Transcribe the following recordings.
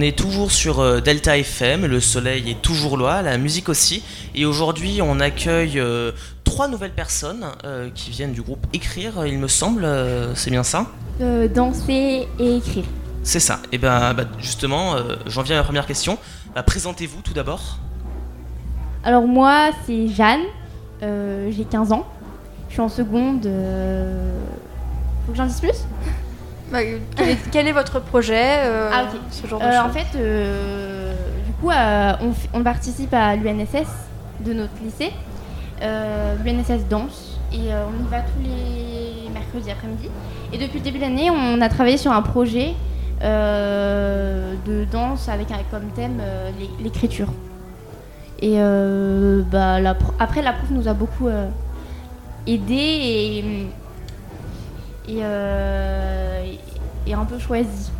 on est toujours sur euh, Delta FM, le soleil est toujours là, la musique aussi. Et aujourd'hui, on accueille euh, trois nouvelles personnes euh, qui viennent du groupe Écrire, il me semble. c'est bien ça? Euh, danser et écrire. C'est ça. Et ben bah, justement, j'en viens à ma première question. Bah, Présentez-vous tout d'abord. Alors moi, c'est Jeanne, euh, j'ai 15 ans, je suis en seconde. euh, Faut que j'en dise plus? Quel, est, quel est votre projet euh, Ah. Ce genre de Euh, choses. En fait, euh, du coup, euh, on, participe à l'UNSS de notre lycée, euh, l'UNSS Danse, et euh, on y va tous les mercredis après-midi. Et depuis le début de l'année, on a travaillé sur un projet euh, de danse avec un- comme thème euh, l'é- l'écriture. Et euh, bah, la après, la prof nous a beaucoup euh, aidé et, et, un peu choisi.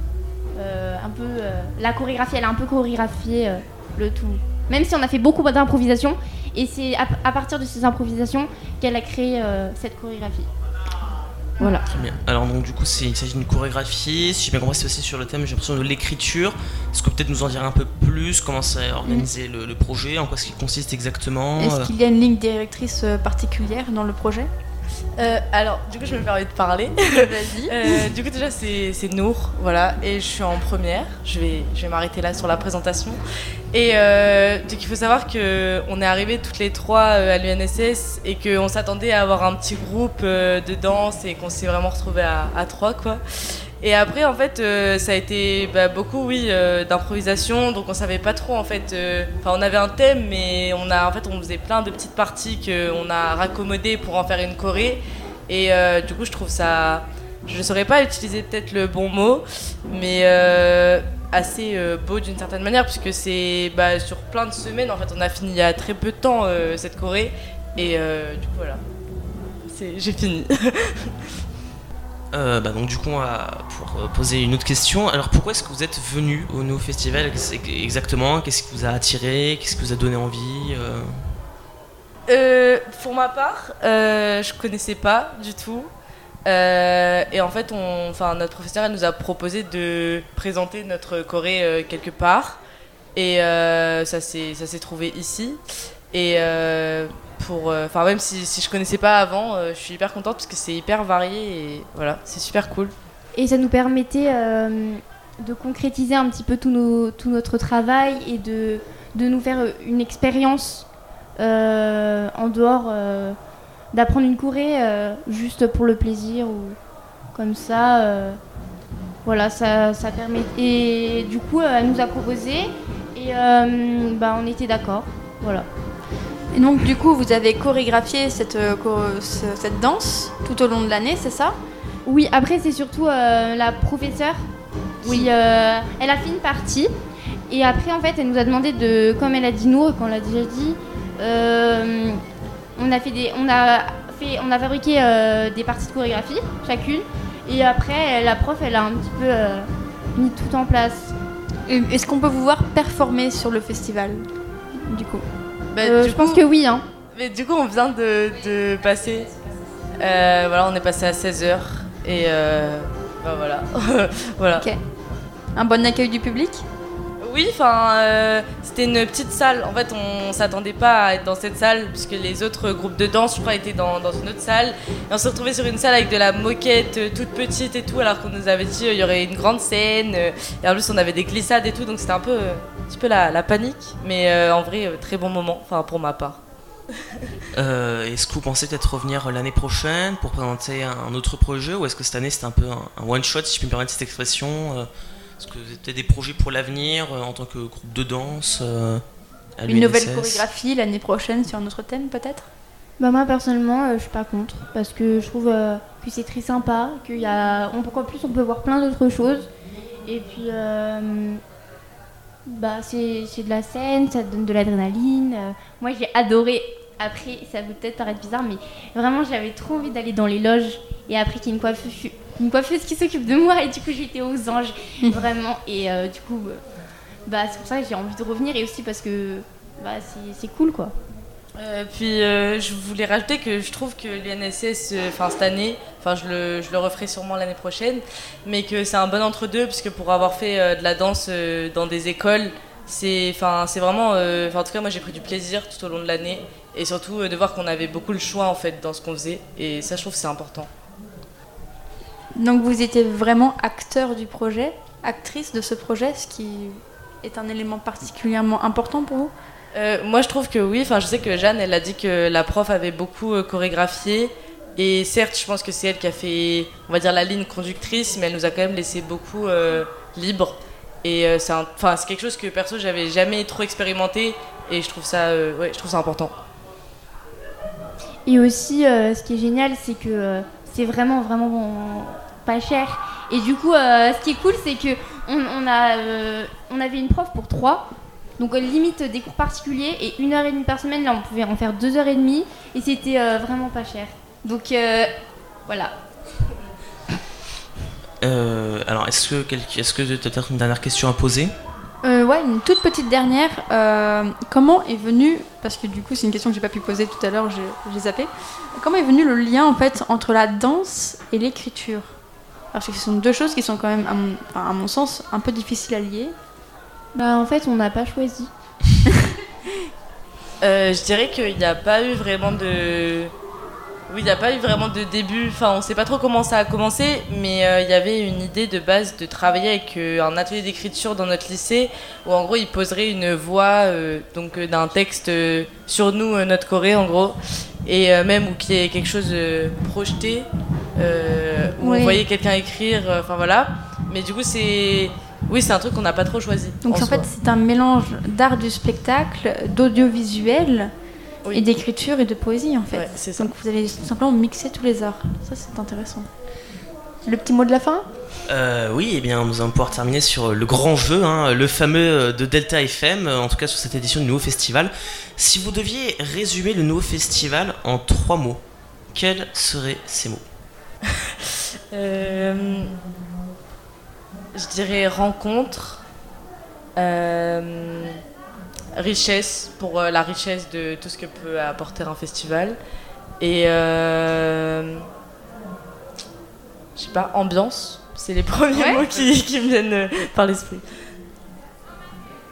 Euh, un peu euh, la chorégraphie, elle a un peu chorégraphié euh, le tout. Même si on a fait beaucoup d'improvisation, et c'est à, à partir de ces improvisations qu'elle a créé euh, cette chorégraphie. Voilà. Très bien. Alors donc du coup, il s'agit d'une chorégraphie. Si j'ai bien compris, c'est aussi sur le thème, j'ai l'impression de l'écriture. Est-ce que peut-être nous en dire un peu plus? Comment c'est organisé le, le projet? En quoi ce qu'il consiste exactement? Est-ce Euh, qu'il y a une ligne directrice particulière dans le projet? Euh, alors, du coup, je me permets de parler. Vas-y. Euh, du coup, déjà, c'est Nour, voilà, et je suis en première. Je vais, je vais m'arrêter là sur la présentation. Et euh, donc, il faut savoir que on est arrivés toutes les trois à l'UNSS et qu'on s'attendait à avoir un petit groupe de danse et qu'on s'est vraiment retrouvés à, à trois, quoi. Et après, en fait, euh, ça a été bah, beaucoup, oui, euh, d'improvisation. Donc, on savait pas trop, en fait. euh, Enfin, on avait un thème, mais on a, en fait, on faisait plein de petites parties qu'on a raccommodées pour en faire une choré. Et du coup, je trouve ça. Je saurais pas utiliser peut-être le bon mot, mais assez beau d'une certaine manière, puisque c'est bah, sur plein de semaines. En fait, on a fini il y a très peu de temps cette choré. Et du coup, voilà. J'ai fini. euh, bah, donc du coup, pour euh, poser une autre question. Alors pourquoi est-ce que vous êtes venu au No Festival? Ex- exactement? Qu'est-ce qui vous a attiré? Qu'est-ce qui vous a donné envie Euh, pour ma part, je connaissais pas du tout. Et en fait, enfin, notre professeur nous a proposé de présenter notre Corée quelque part. Et ça s'est trouvé ici. Euh, enfin, même si, si je connaissais pas avant, euh, je suis hyper contente parce que c'est hyper varié et voilà, c'est super cool. Et ça nous permettait euh, de concrétiser un petit peu tout, notre travail et de, de nous faire une expérience en dehors d'apprendre une choré euh, juste pour le plaisir ou comme ça. voilà, ça, ça permet. Et du coup, elle nous a proposé et bah, on était d'accord. Voilà. Et donc, du coup, vous avez chorégraphié cette, euh, cette danse tout au long de l'année, c'est ça? Oui, après, c'est surtout euh, la professeure. Oui, euh, elle a fait une partie. Et après, en fait, elle nous a demandé de, comme elle a dit nous, qu'on l'a déjà dit, euh, on a fait des, on a fait, on a fabriqué des parties de chorégraphie, chacune. Et après, la prof, elle a un petit peu mis tout en place. Est-ce qu'on peut vous voir performer sur le festival Du coup? Bah, Euh, je pense que oui, hein. Mais du coup, on vient de, de passer. euh, voilà, on est passé à 16h. Et euh, bah voilà. voilà. Ok. Un bon accueil du public? Oui, enfin, euh, c'était une petite salle. En fait, on s'attendait pas à être dans cette salle, puisque les autres groupes de danse, je crois, étaient dans, une autre salle. Et on s'est retrouvé sur une salle avec de la moquette euh, toute petite et tout, alors qu'on nous avait dit qu'il y aurait une grande scène. euh, et en plus, on avait des glissades et tout, donc c'était un peu, euh, un petit peu la, panique. Mais euh, en vrai, euh, très bon moment, enfin, pour ma part. euh, est-ce que vous pensez peut-être revenir l'année prochaine pour présenter un, autre projet ou est-ce que cette année c'était un peu un, un one shot si je puis me permettre cette expression euh, Est-ce que vous avez peut-être des projets pour l'avenir euh, en tant que groupe de danse euh, à Une nouvelle chorégraphie l'année prochaine sur un autre thème peut-être? Bah moi personnellement euh, je suis pas contre parce que je trouve euh, que c'est très sympa, qu'il y a on, en plus on peut voir plein d'autres choses et puis euh, bah c'est c'est de la scène, ça donne de l'adrénaline. euh, moi j'ai adoré. Après ça peut peut-être paraître bizarre mais vraiment j'avais trop envie d'aller dans les loges et après qu'il y ait une coiffeuse, une coiffeuse qui s'occupe de moi et du coup j'étais aux anges vraiment et euh, du coup euh, bah c'est pour ça que j'ai envie de revenir et aussi parce que bah c'est c'est cool quoi. Euh, puis euh, je voulais rajouter que je trouve que l'UNSS, euh, enfin cette année, enfin je le, je le referai sûrement l'année prochaine, mais que c'est un bon entre-deux, puisque pour avoir fait euh, de la danse euh, dans des écoles, c'est enfin, c'est vraiment. euh, en tout cas, moi j'ai pris du plaisir tout au long de l'année, et surtout euh, de voir qu'on avait beaucoup le choix en fait dans ce qu'on faisait, et ça je trouve que c'est important. Donc vous étiez vraiment acteur du projet, actrice de ce projet, ce qui est un élément particulièrement important pour vous? Euh, moi, je trouve que oui. Enfin, je sais que Jeanne, elle a dit que la prof avait beaucoup euh, chorégraphié. Et certes, je pense que c'est elle qui a fait, on va dire, la ligne conductrice, mais elle nous a quand même laissé beaucoup euh, libre. Et euh, c'est un- enfin, c'est quelque chose que perso, j'avais jamais trop expérimenté. Et je trouve ça, euh, ouais, je trouve ça important. Et aussi, euh, ce qui est génial, c'est que euh, c'est vraiment, vraiment pas cher. Et du coup, euh, ce qui est cool, c'est que on, on a, euh, on avait une prof pour trois. Donc euh, limite des cours particuliers et une heure et demie par semaine. Là, on pouvait en faire deux heures et demie et c'était euh, vraiment pas cher. Donc euh, voilà. Euh, alors, est-ce que quelqu'un- est-ce que tu as peut-être une dernière question à poser? Euh, ouais, une toute petite dernière. Euh, comment est venu, parce que du coup c'est une question que j'ai pas pu poser tout à l'heure, j'ai j'ai zappé. Comment est venu le lien en fait entre la danse et l'écriture? Parce que ce sont deux choses qui sont quand même, à mon, enfin, à mon sens, un peu difficiles à lier. Bah en fait, on n'a pas choisi. Euh, je dirais qu'il n'y a pas eu vraiment de. Oui, il n'y a pas eu vraiment de début. Enfin, on sait pas trop comment ça a commencé, mais euh, il y avait une idée de base de travailler avec euh, un atelier d'écriture dans notre lycée, où en gros, il poserait une voix euh, donc euh, d'un texte euh, sur nous, euh, notre Corée, en gros, et euh, même où qu'il y ait quelque chose euh, projeté, euh, où Oui. on voyait quelqu'un écrire. euh, Enfin voilà. Mais du coup, c'est. Oui, c'est un truc qu'on n'a pas trop choisi. Donc en, fait c'est un mélange d'art du spectacle, d'audiovisuel Oui. et d'écriture et de poésie en fait. Ouais, c'est ça. Donc vous allez tout simplement mixer tous les arts. Ça c'est intéressant. Le petit mot de la fin? Euh, oui, eh bien, nous allons pouvoir terminer sur le grand jeu, hein, le fameux euh, de Delta FM, en tout cas sur cette édition du nouveau festival. Si vous deviez résumer le nouveau festival en trois mots, quels seraient ces mots? Je dirais rencontre, euh, richesse pour euh, la richesse de tout ce que peut apporter un festival et euh, je sais pas ambiance. C'est les premiers Ouais. mots qui, qui me viennent euh, par l'esprit.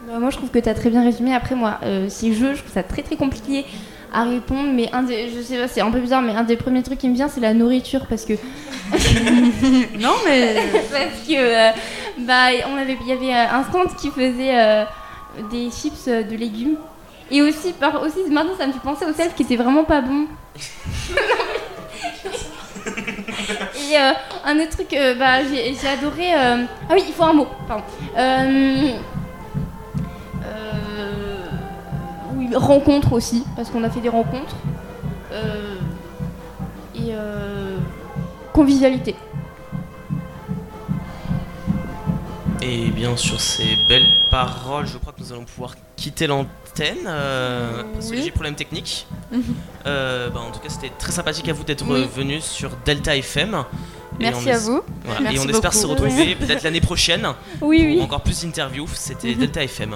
Bah, moi, je trouve que tu as très bien résumé. Après, moi, euh, ces jeux, je trouve ça très très compliqué à répondre. Mais un des, je sais pas, c'est un peu bizarre, mais un des premiers trucs qui me vient, c'est la nourriture. Parce que, Non mais parce que euh, bah, on avait, il y avait euh, un stand qui faisait euh, des chips de légumes. Et aussi, par, aussi, maintenant, ça me fait penser au self qui était vraiment pas bon. Et euh, un autre truc, euh, bah, j'ai j'ai adoré. euh, Ah oui, il faut un mot, pardon. Oui, rencontre aussi, parce qu'on a fait des rencontres. Euh, et euh, convivialité. Et bien sur ces belles paroles, je crois que nous allons pouvoir quitter l'antenne euh, parce que Oui. j'ai des problèmes techniques. Mhm. Euh, bah, en tout cas, c'était très sympathique à vous d'être Oui. venu sur Delta FM. Merci à vous. voilà, Merci et on espère se retrouver peut-être l'année prochaine Oui, pour oui. encore plus d'interviews. C'était Mhm. Delta FM.